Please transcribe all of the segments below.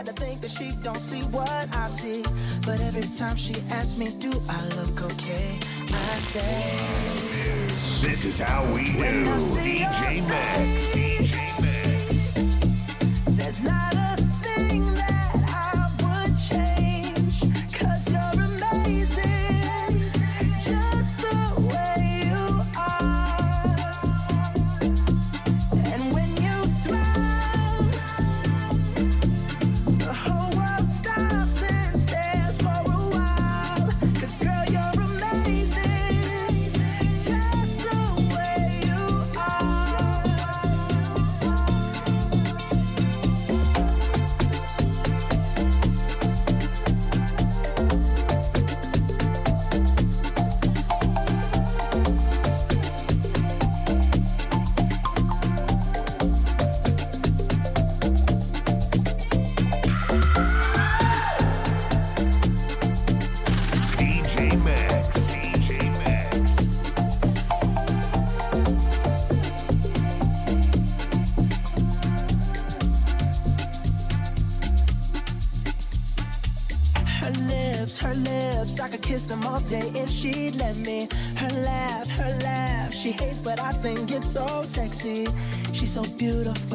Sad to think that she don't see what I see. But every time she asks me, do I look okay? I say, This is how we do. DJ Mexx. DJ Mexx. There's not beautiful.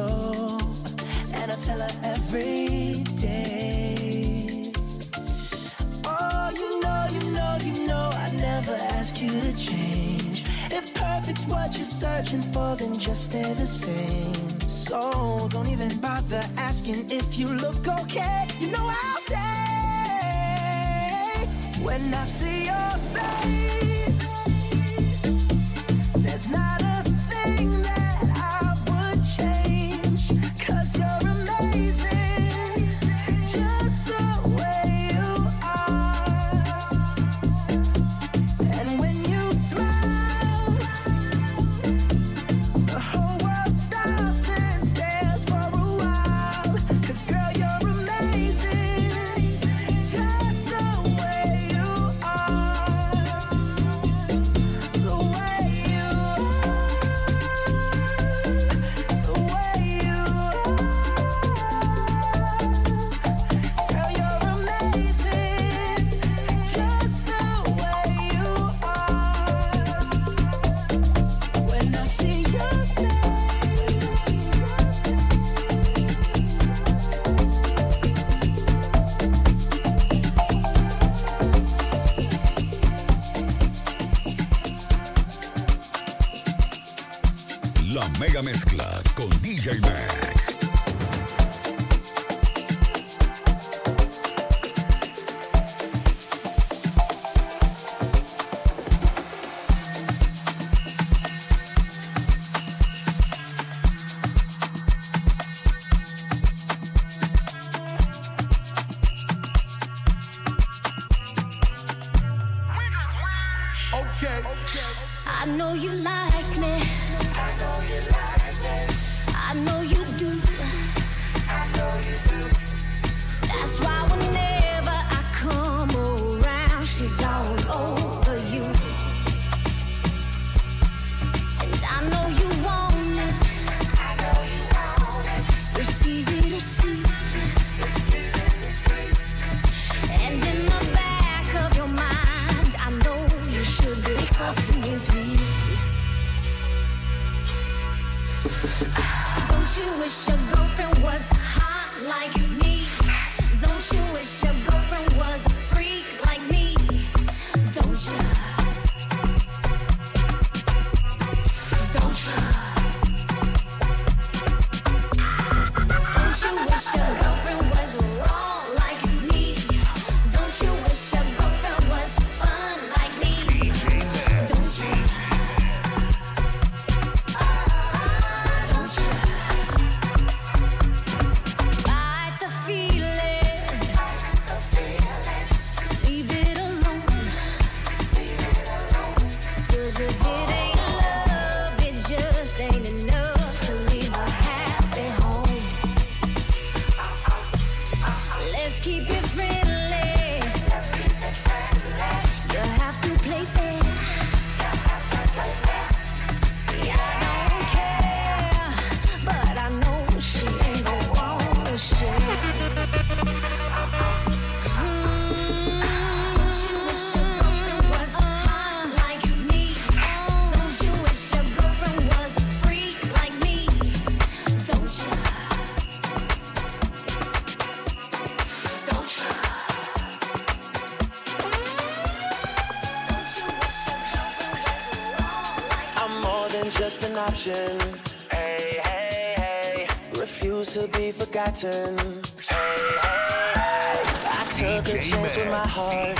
confusion. Hey, hey, hey. Refuse to be forgotten. Hey, hey, hey. I took DJ a chance man. with my heart.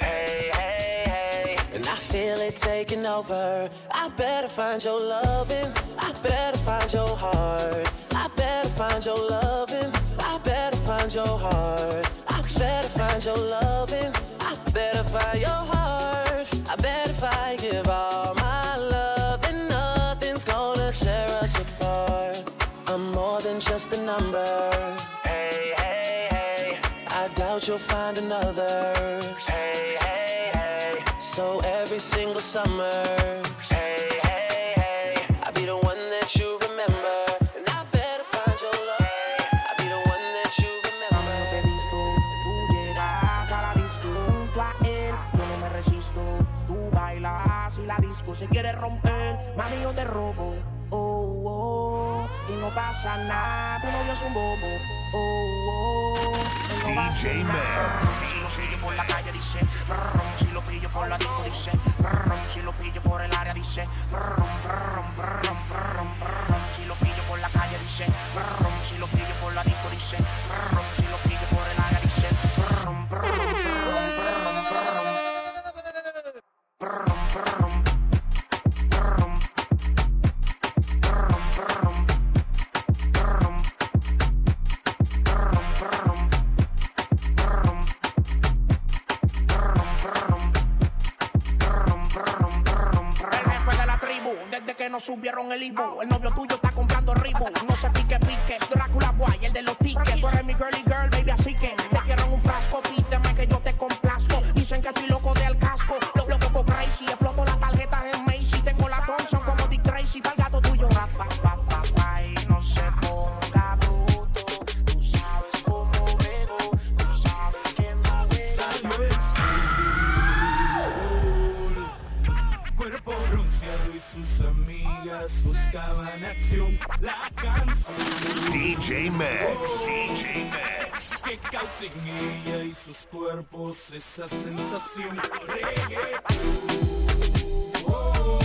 Hey, hey, hey. And I feel it taking over. I better find your loving. I better find your heart. I better find your loving. I better find your heart. I better find your love. robo. Oh, oh, y no pasa nada, tu novio es un bobo. Oh, no DJ Max. Si lo sigue por la calle dice, brum, si lo pillo por la disco dice, brum, si lo pillo por el área dice, si lo pillo por la calle dice, brum. subieron el Ibu. El novio tuyo está comprando ribo. No se pique, pique. Drag DJ Max, DJ Max. Que causa en ella y sus cuerpos esa sensación. Reggaeton. Oh,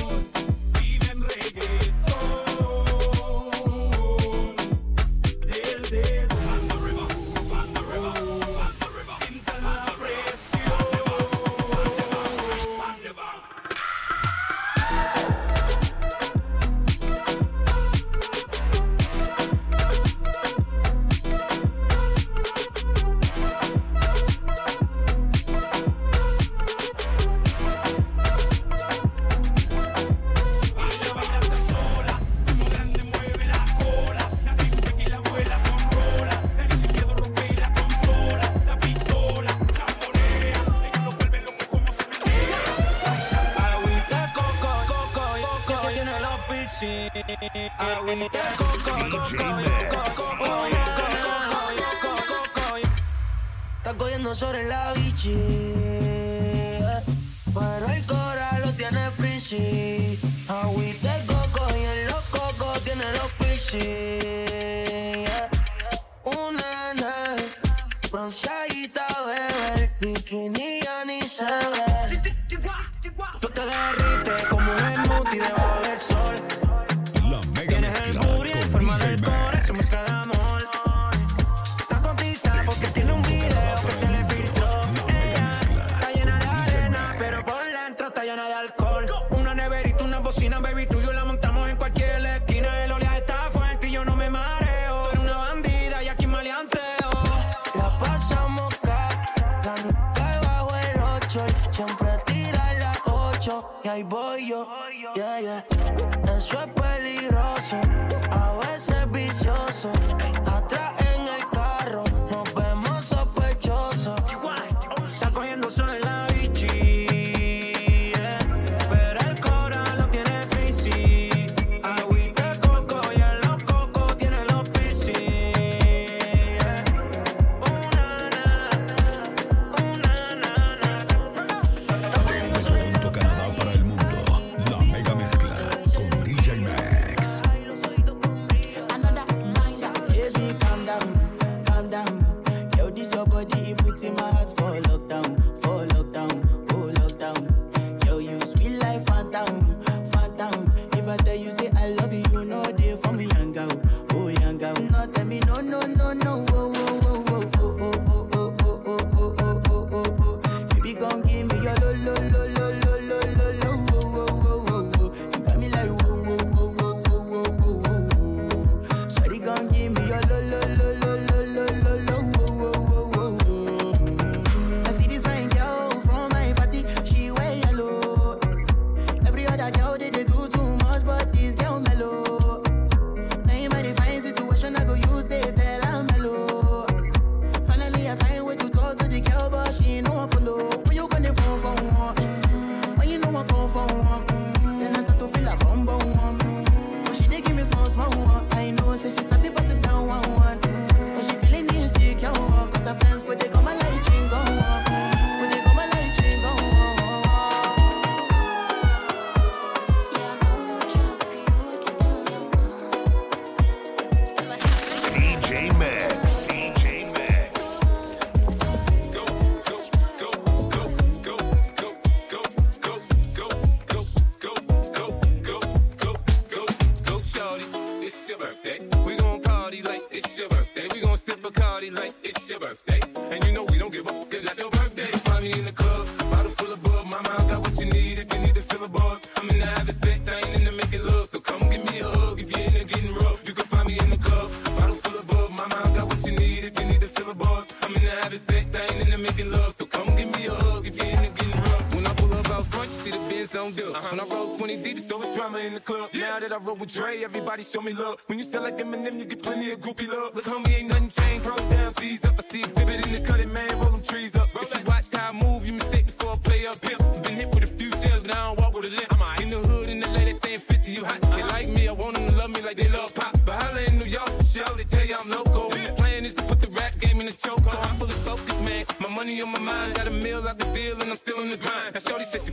with Dre, everybody show me love. When you sell like Eminem, you get plenty of groupie love. Look, homie, ain't nothing changed. Pros down, G's up. I see Xzibit in the cutting, man. Roll them trees up. If you watch how I move, you mistake before I play up here. Been hit with a few shells, but I don't walk with a limp. I'm in the hood, in the lady saying 50, you hot. They like me, I want them to love me like they love pop. But holla in New York for show, they tell you I'm local. And the plan is to put the rap game in the choke. I'm fully focused, man. My money on my mind, got a meal out the deal, and I'm still in the grind. Now, Shorty says she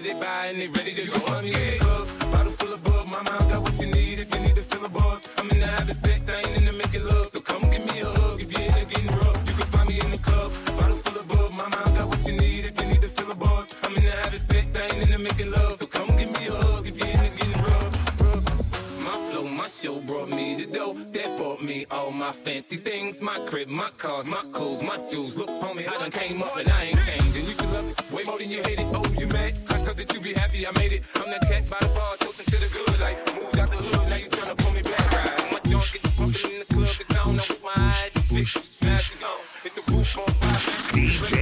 they buy, and they ready to go. I'm fancy things. My crib, my cars, my clothes, my jewels. Look, homie, I done came up and I ain't changing. You should love it way more than you hate it. Oh, you mad? I thought that you be happy I made it. I'm that cat by the bar, toasting to the good. Like, moved out the hood, now you tryna pull me back. Right? My joint get pumping in the club, it's on, eyes. Bitch, smash it on. It's the roof on fire. DJ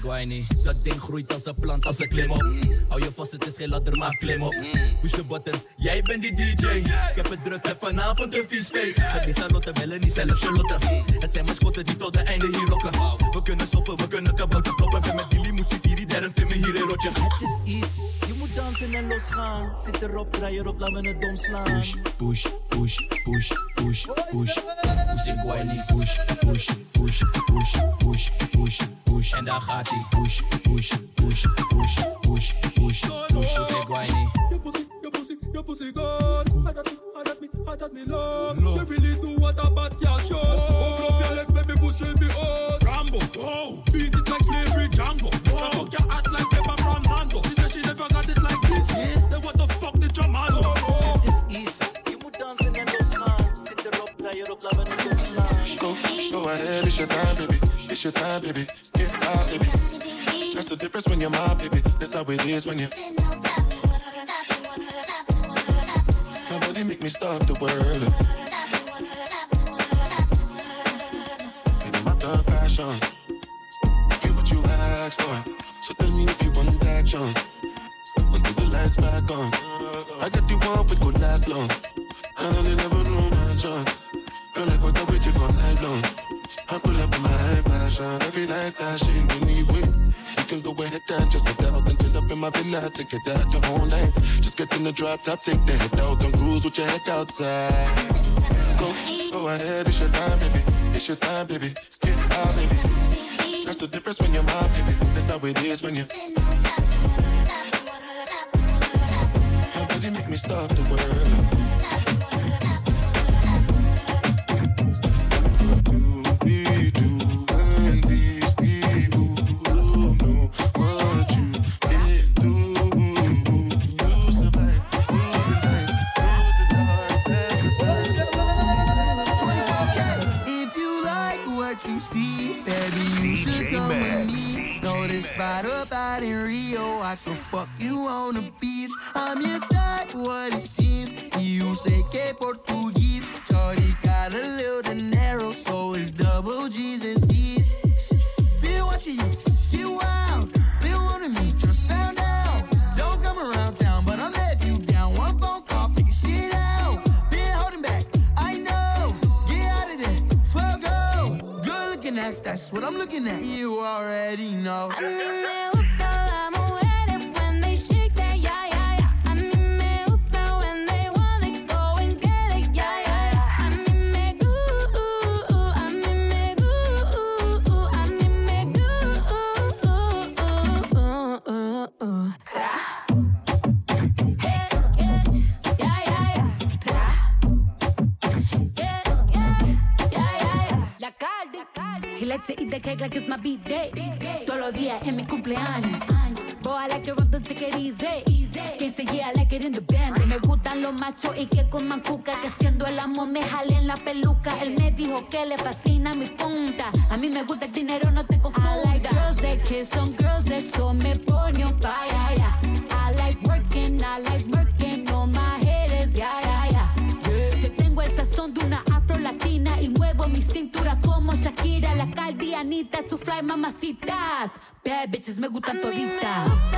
niet. Dat ding groeit als een plant, als een klim op. Hou je vast, het is geen ladder, maar klim op. Push de button, jij bent die DJ. Ik heb het druk, heb vanavond een vies feest. Het is Charlotte, bellen niet zelf Charlotte. Het zijn mascotten die tot de einde hier rocken. We kunnen soppen, we kunnen kabouter kloppen. Met die limuziek hier, die derde film hier in rotje. Het is easy, je moet dansen en losgaan. Zit erop, draai erop, laat me het dom slaan. Push, push, push, push, push, push. Push, ik wijn. Push, push, push, push, push, push, push. En daar gaat hij. Push, push, push, push, push, push, push. Push, ik wijn. Your pussy, your pussy, your pussy good. I got me, I got me, I got me love. You really do what a bad girl should. Open up your legs, baby, push in me out. Rambo, oh, beat it like slavery, Django. Now fuck your act like Pepper from Nando. She said she never got it like this. Then what the fuck did your man do? Het is easy, je moet dansen en losgaan. Zit erop, draai erop, laat me het dom slaan. Go, go ahead, it's your time, baby. It's your time, baby. Get out, baby. That's the difference when you're my baby. That's how it is when you. Nobody make me stop the world. Passion. Give what you asked for. So tell me if you want action. Until the lights back on. I got the one we could last long. And I never know chance. Feel like what I waited for night long. I pull up in my fashion, every night flashing anyway. You can go ahead and just head out until up in my villa. Take it out the whole night. Just get in the drop top, take the head out and cruise with your head outside. Go, go ahead, it's your time, baby. It's your time, baby. Baby. That's the difference when you're my baby. That's how it is when you. Nobody make me stop the world. Up out in Rio, I can fuck that's what I'm looking at. You already know. Él me dijo que le fascina mi punta. A mí me gusta el dinero, no te confunda. I like girls that kiss on girls, eso me pone fire. I like working, I like working on my haters, yeah, yeah, yeah. Yo tengo el sazón de una afro latina y muevo mi cintura como Shakira, la caldianita, su fly mamacitas. Bad bitches me gustan toditas.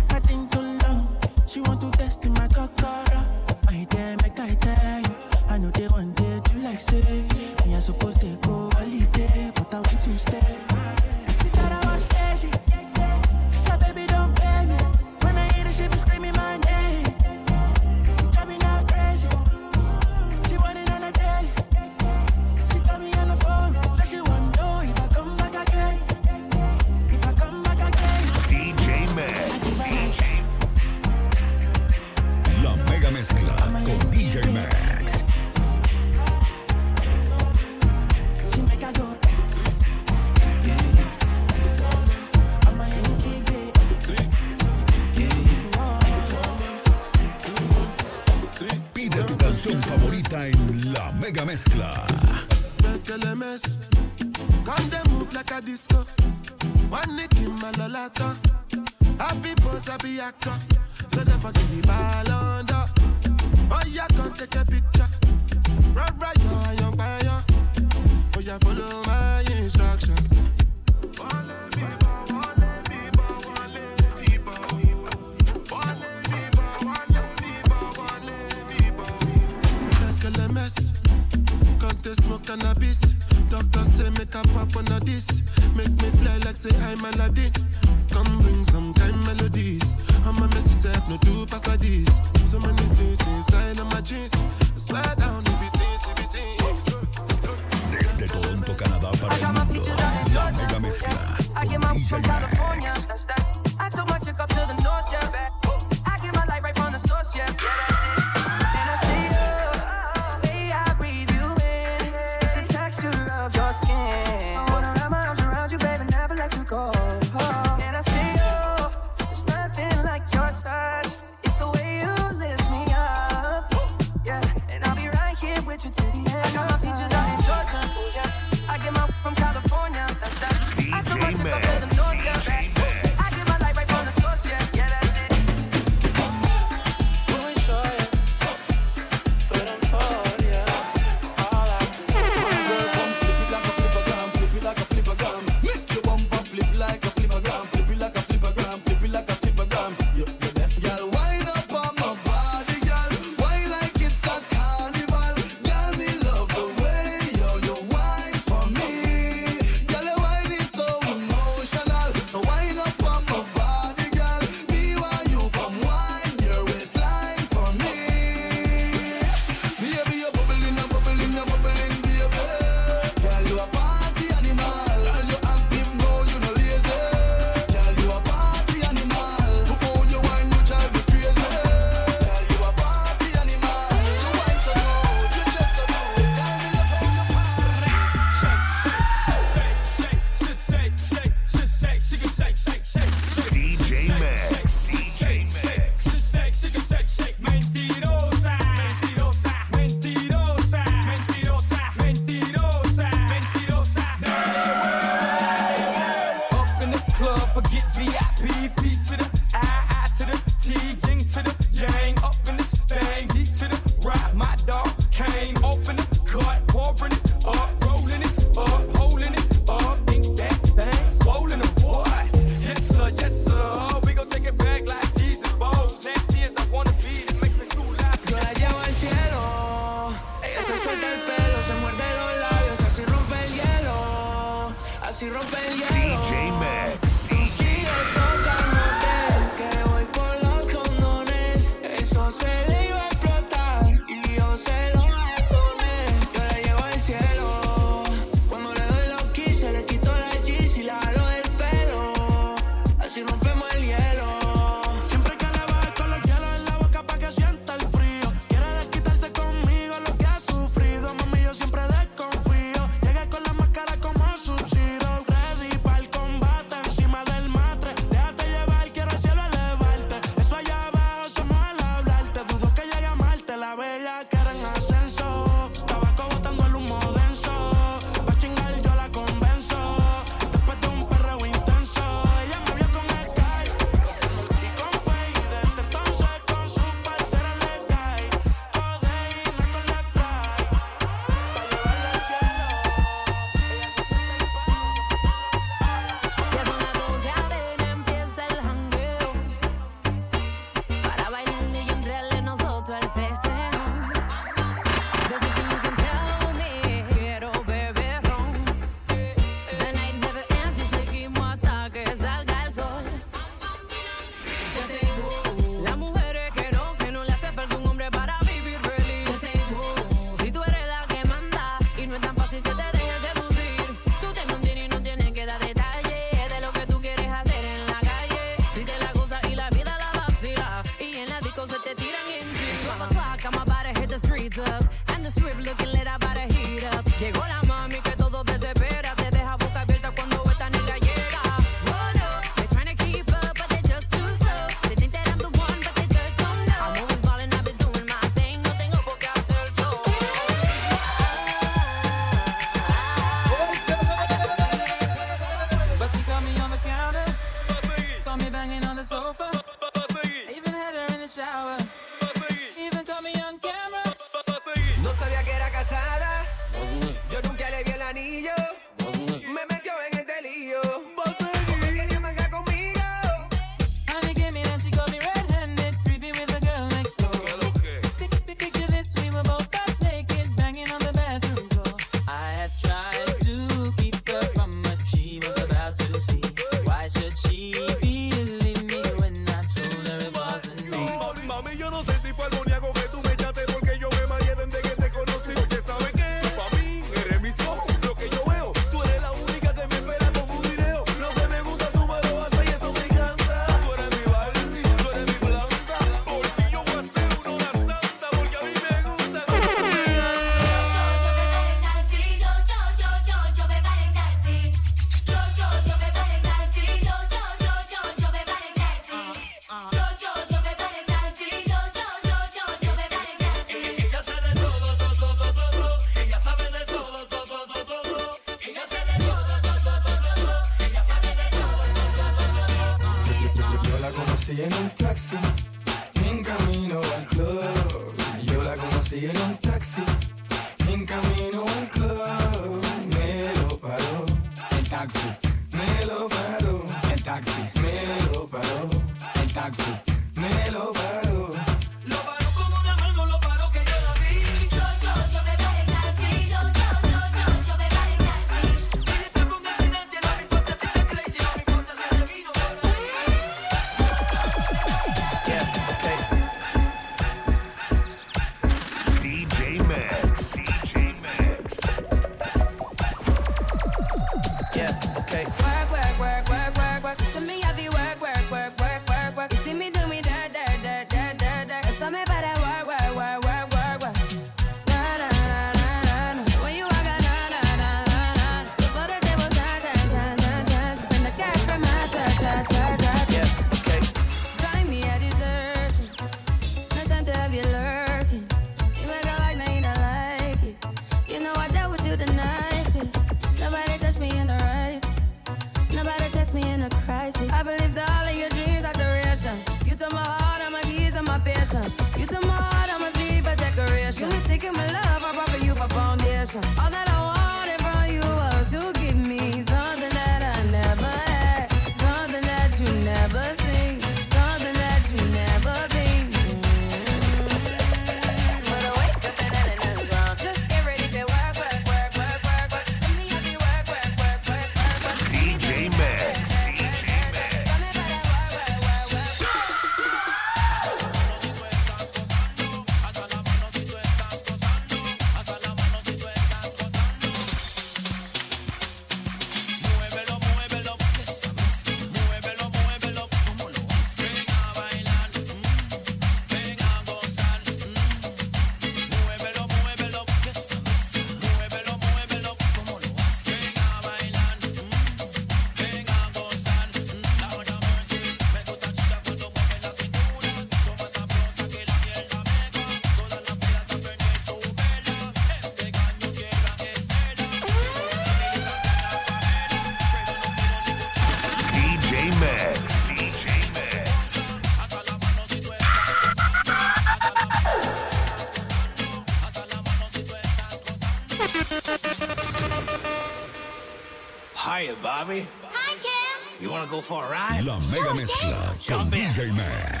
For a ride? La mega mezcla con DJ Max.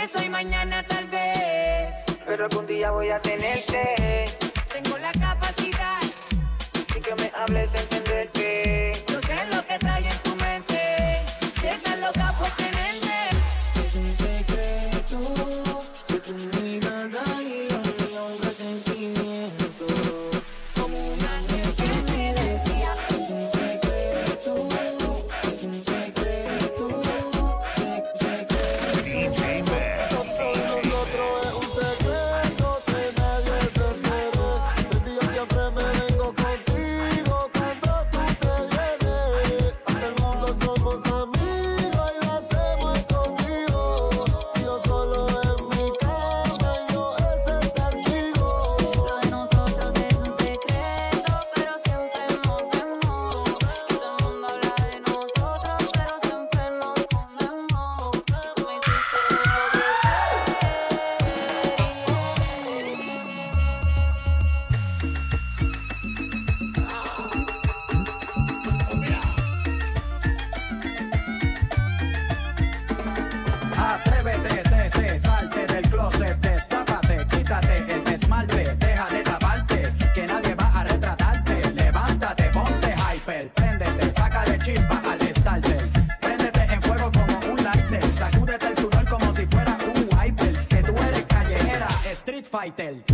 vez hoy, mañana tal vez. Pero algún día voy a tenerte. Tengo la capa cartel.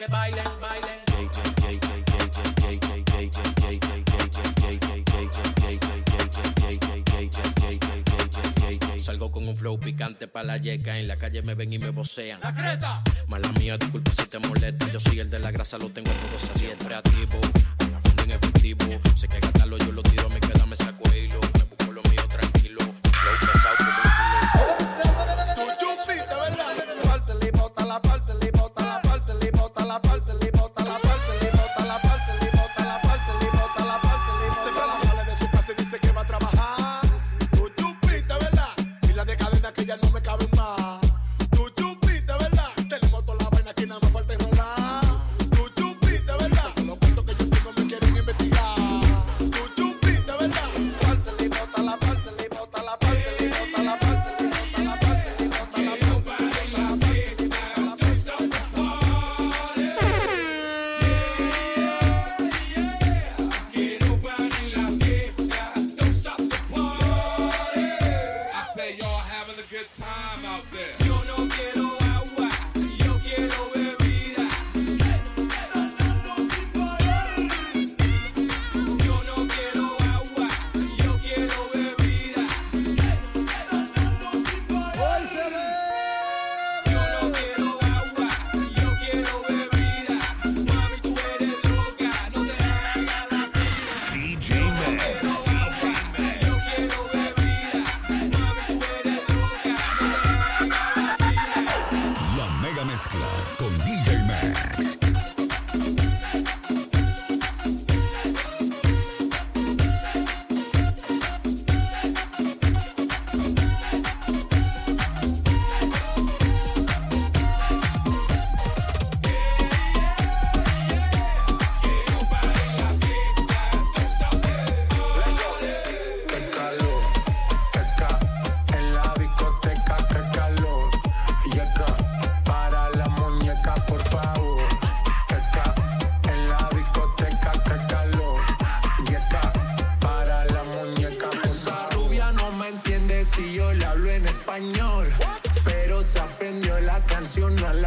que bailen, bailen. Salgo con un flow picante pa' la yeca. En la calle me ven y me vocean. ¡La creta! Mala mía, disculpa si te molesta. Yo soy el de la grasa, lo tengo todo saliendo. Siempre activo, con la funda en efectivo. Sé que gastarlo yo lo tiro, a me queda, me saco hilo.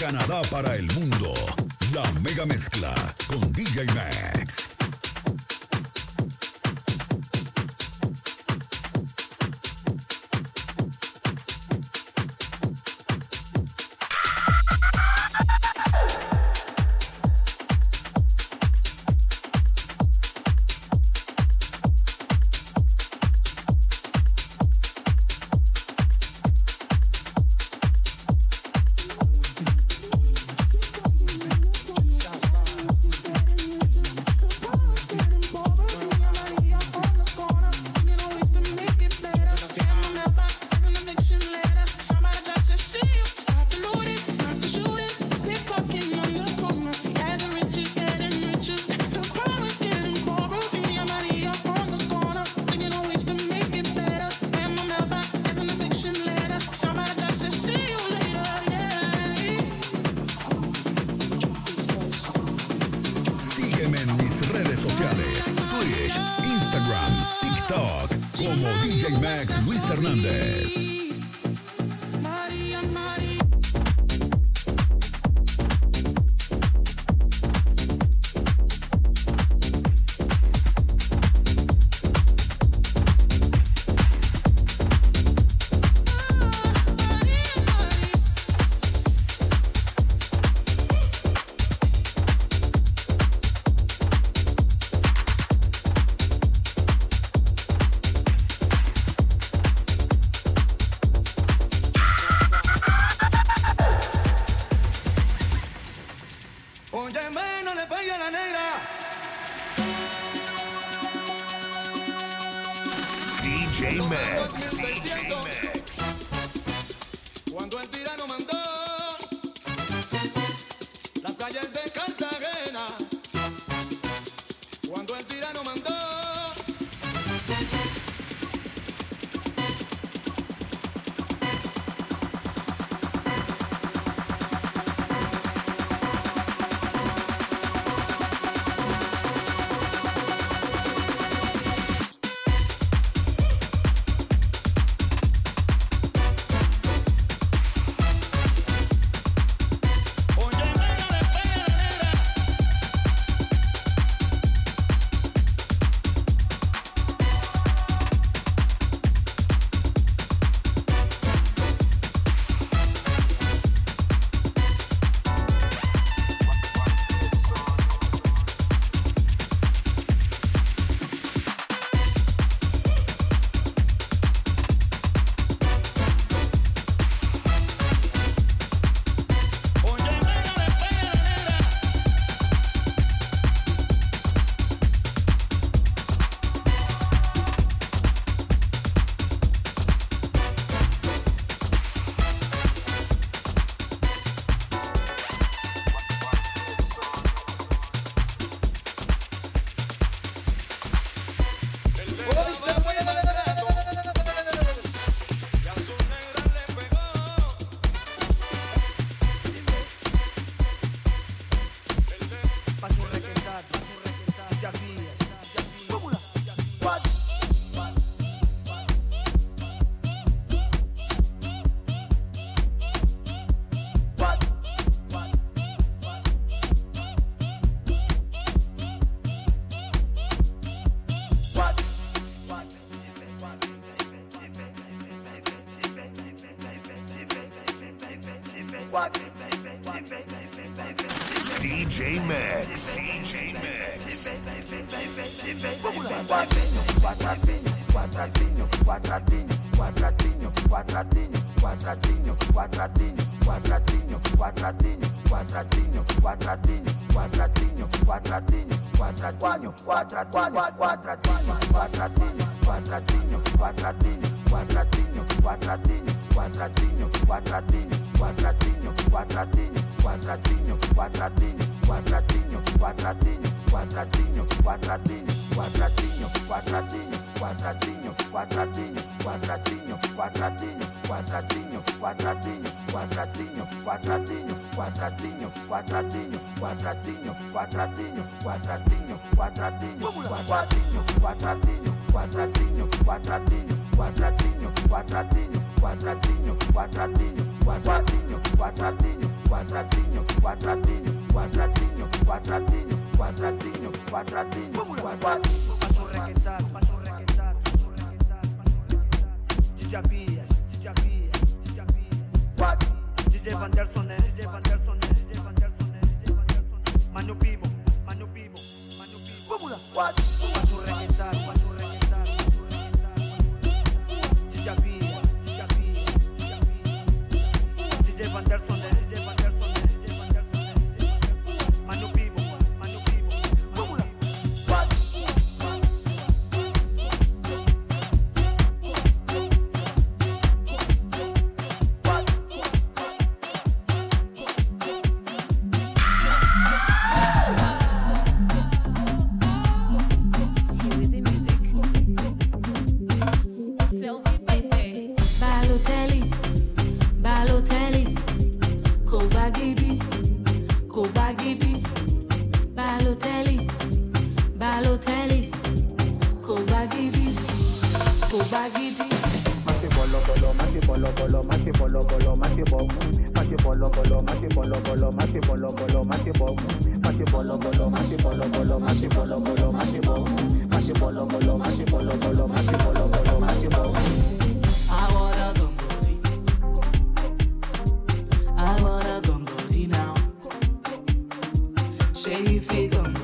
Canadá para el mundo, la mega mezcla bá I wanna go body now. Share you fit gum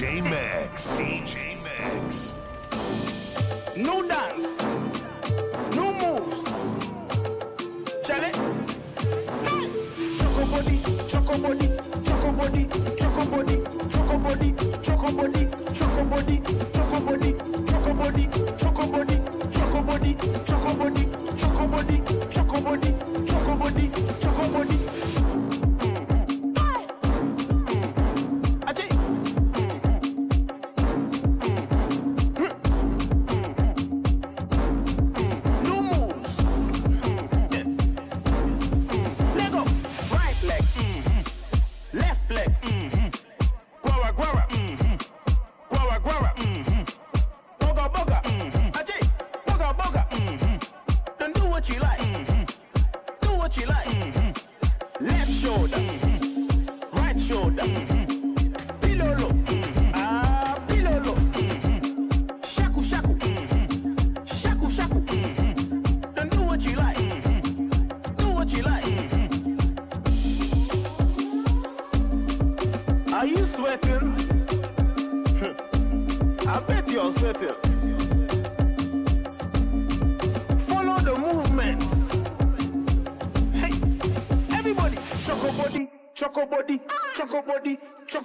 DJ Mexx. DJ Mexx. New dance, new moves. Choco body, choco body, choco body, choco body, choco body, choco body, choco body, choco body, choco body,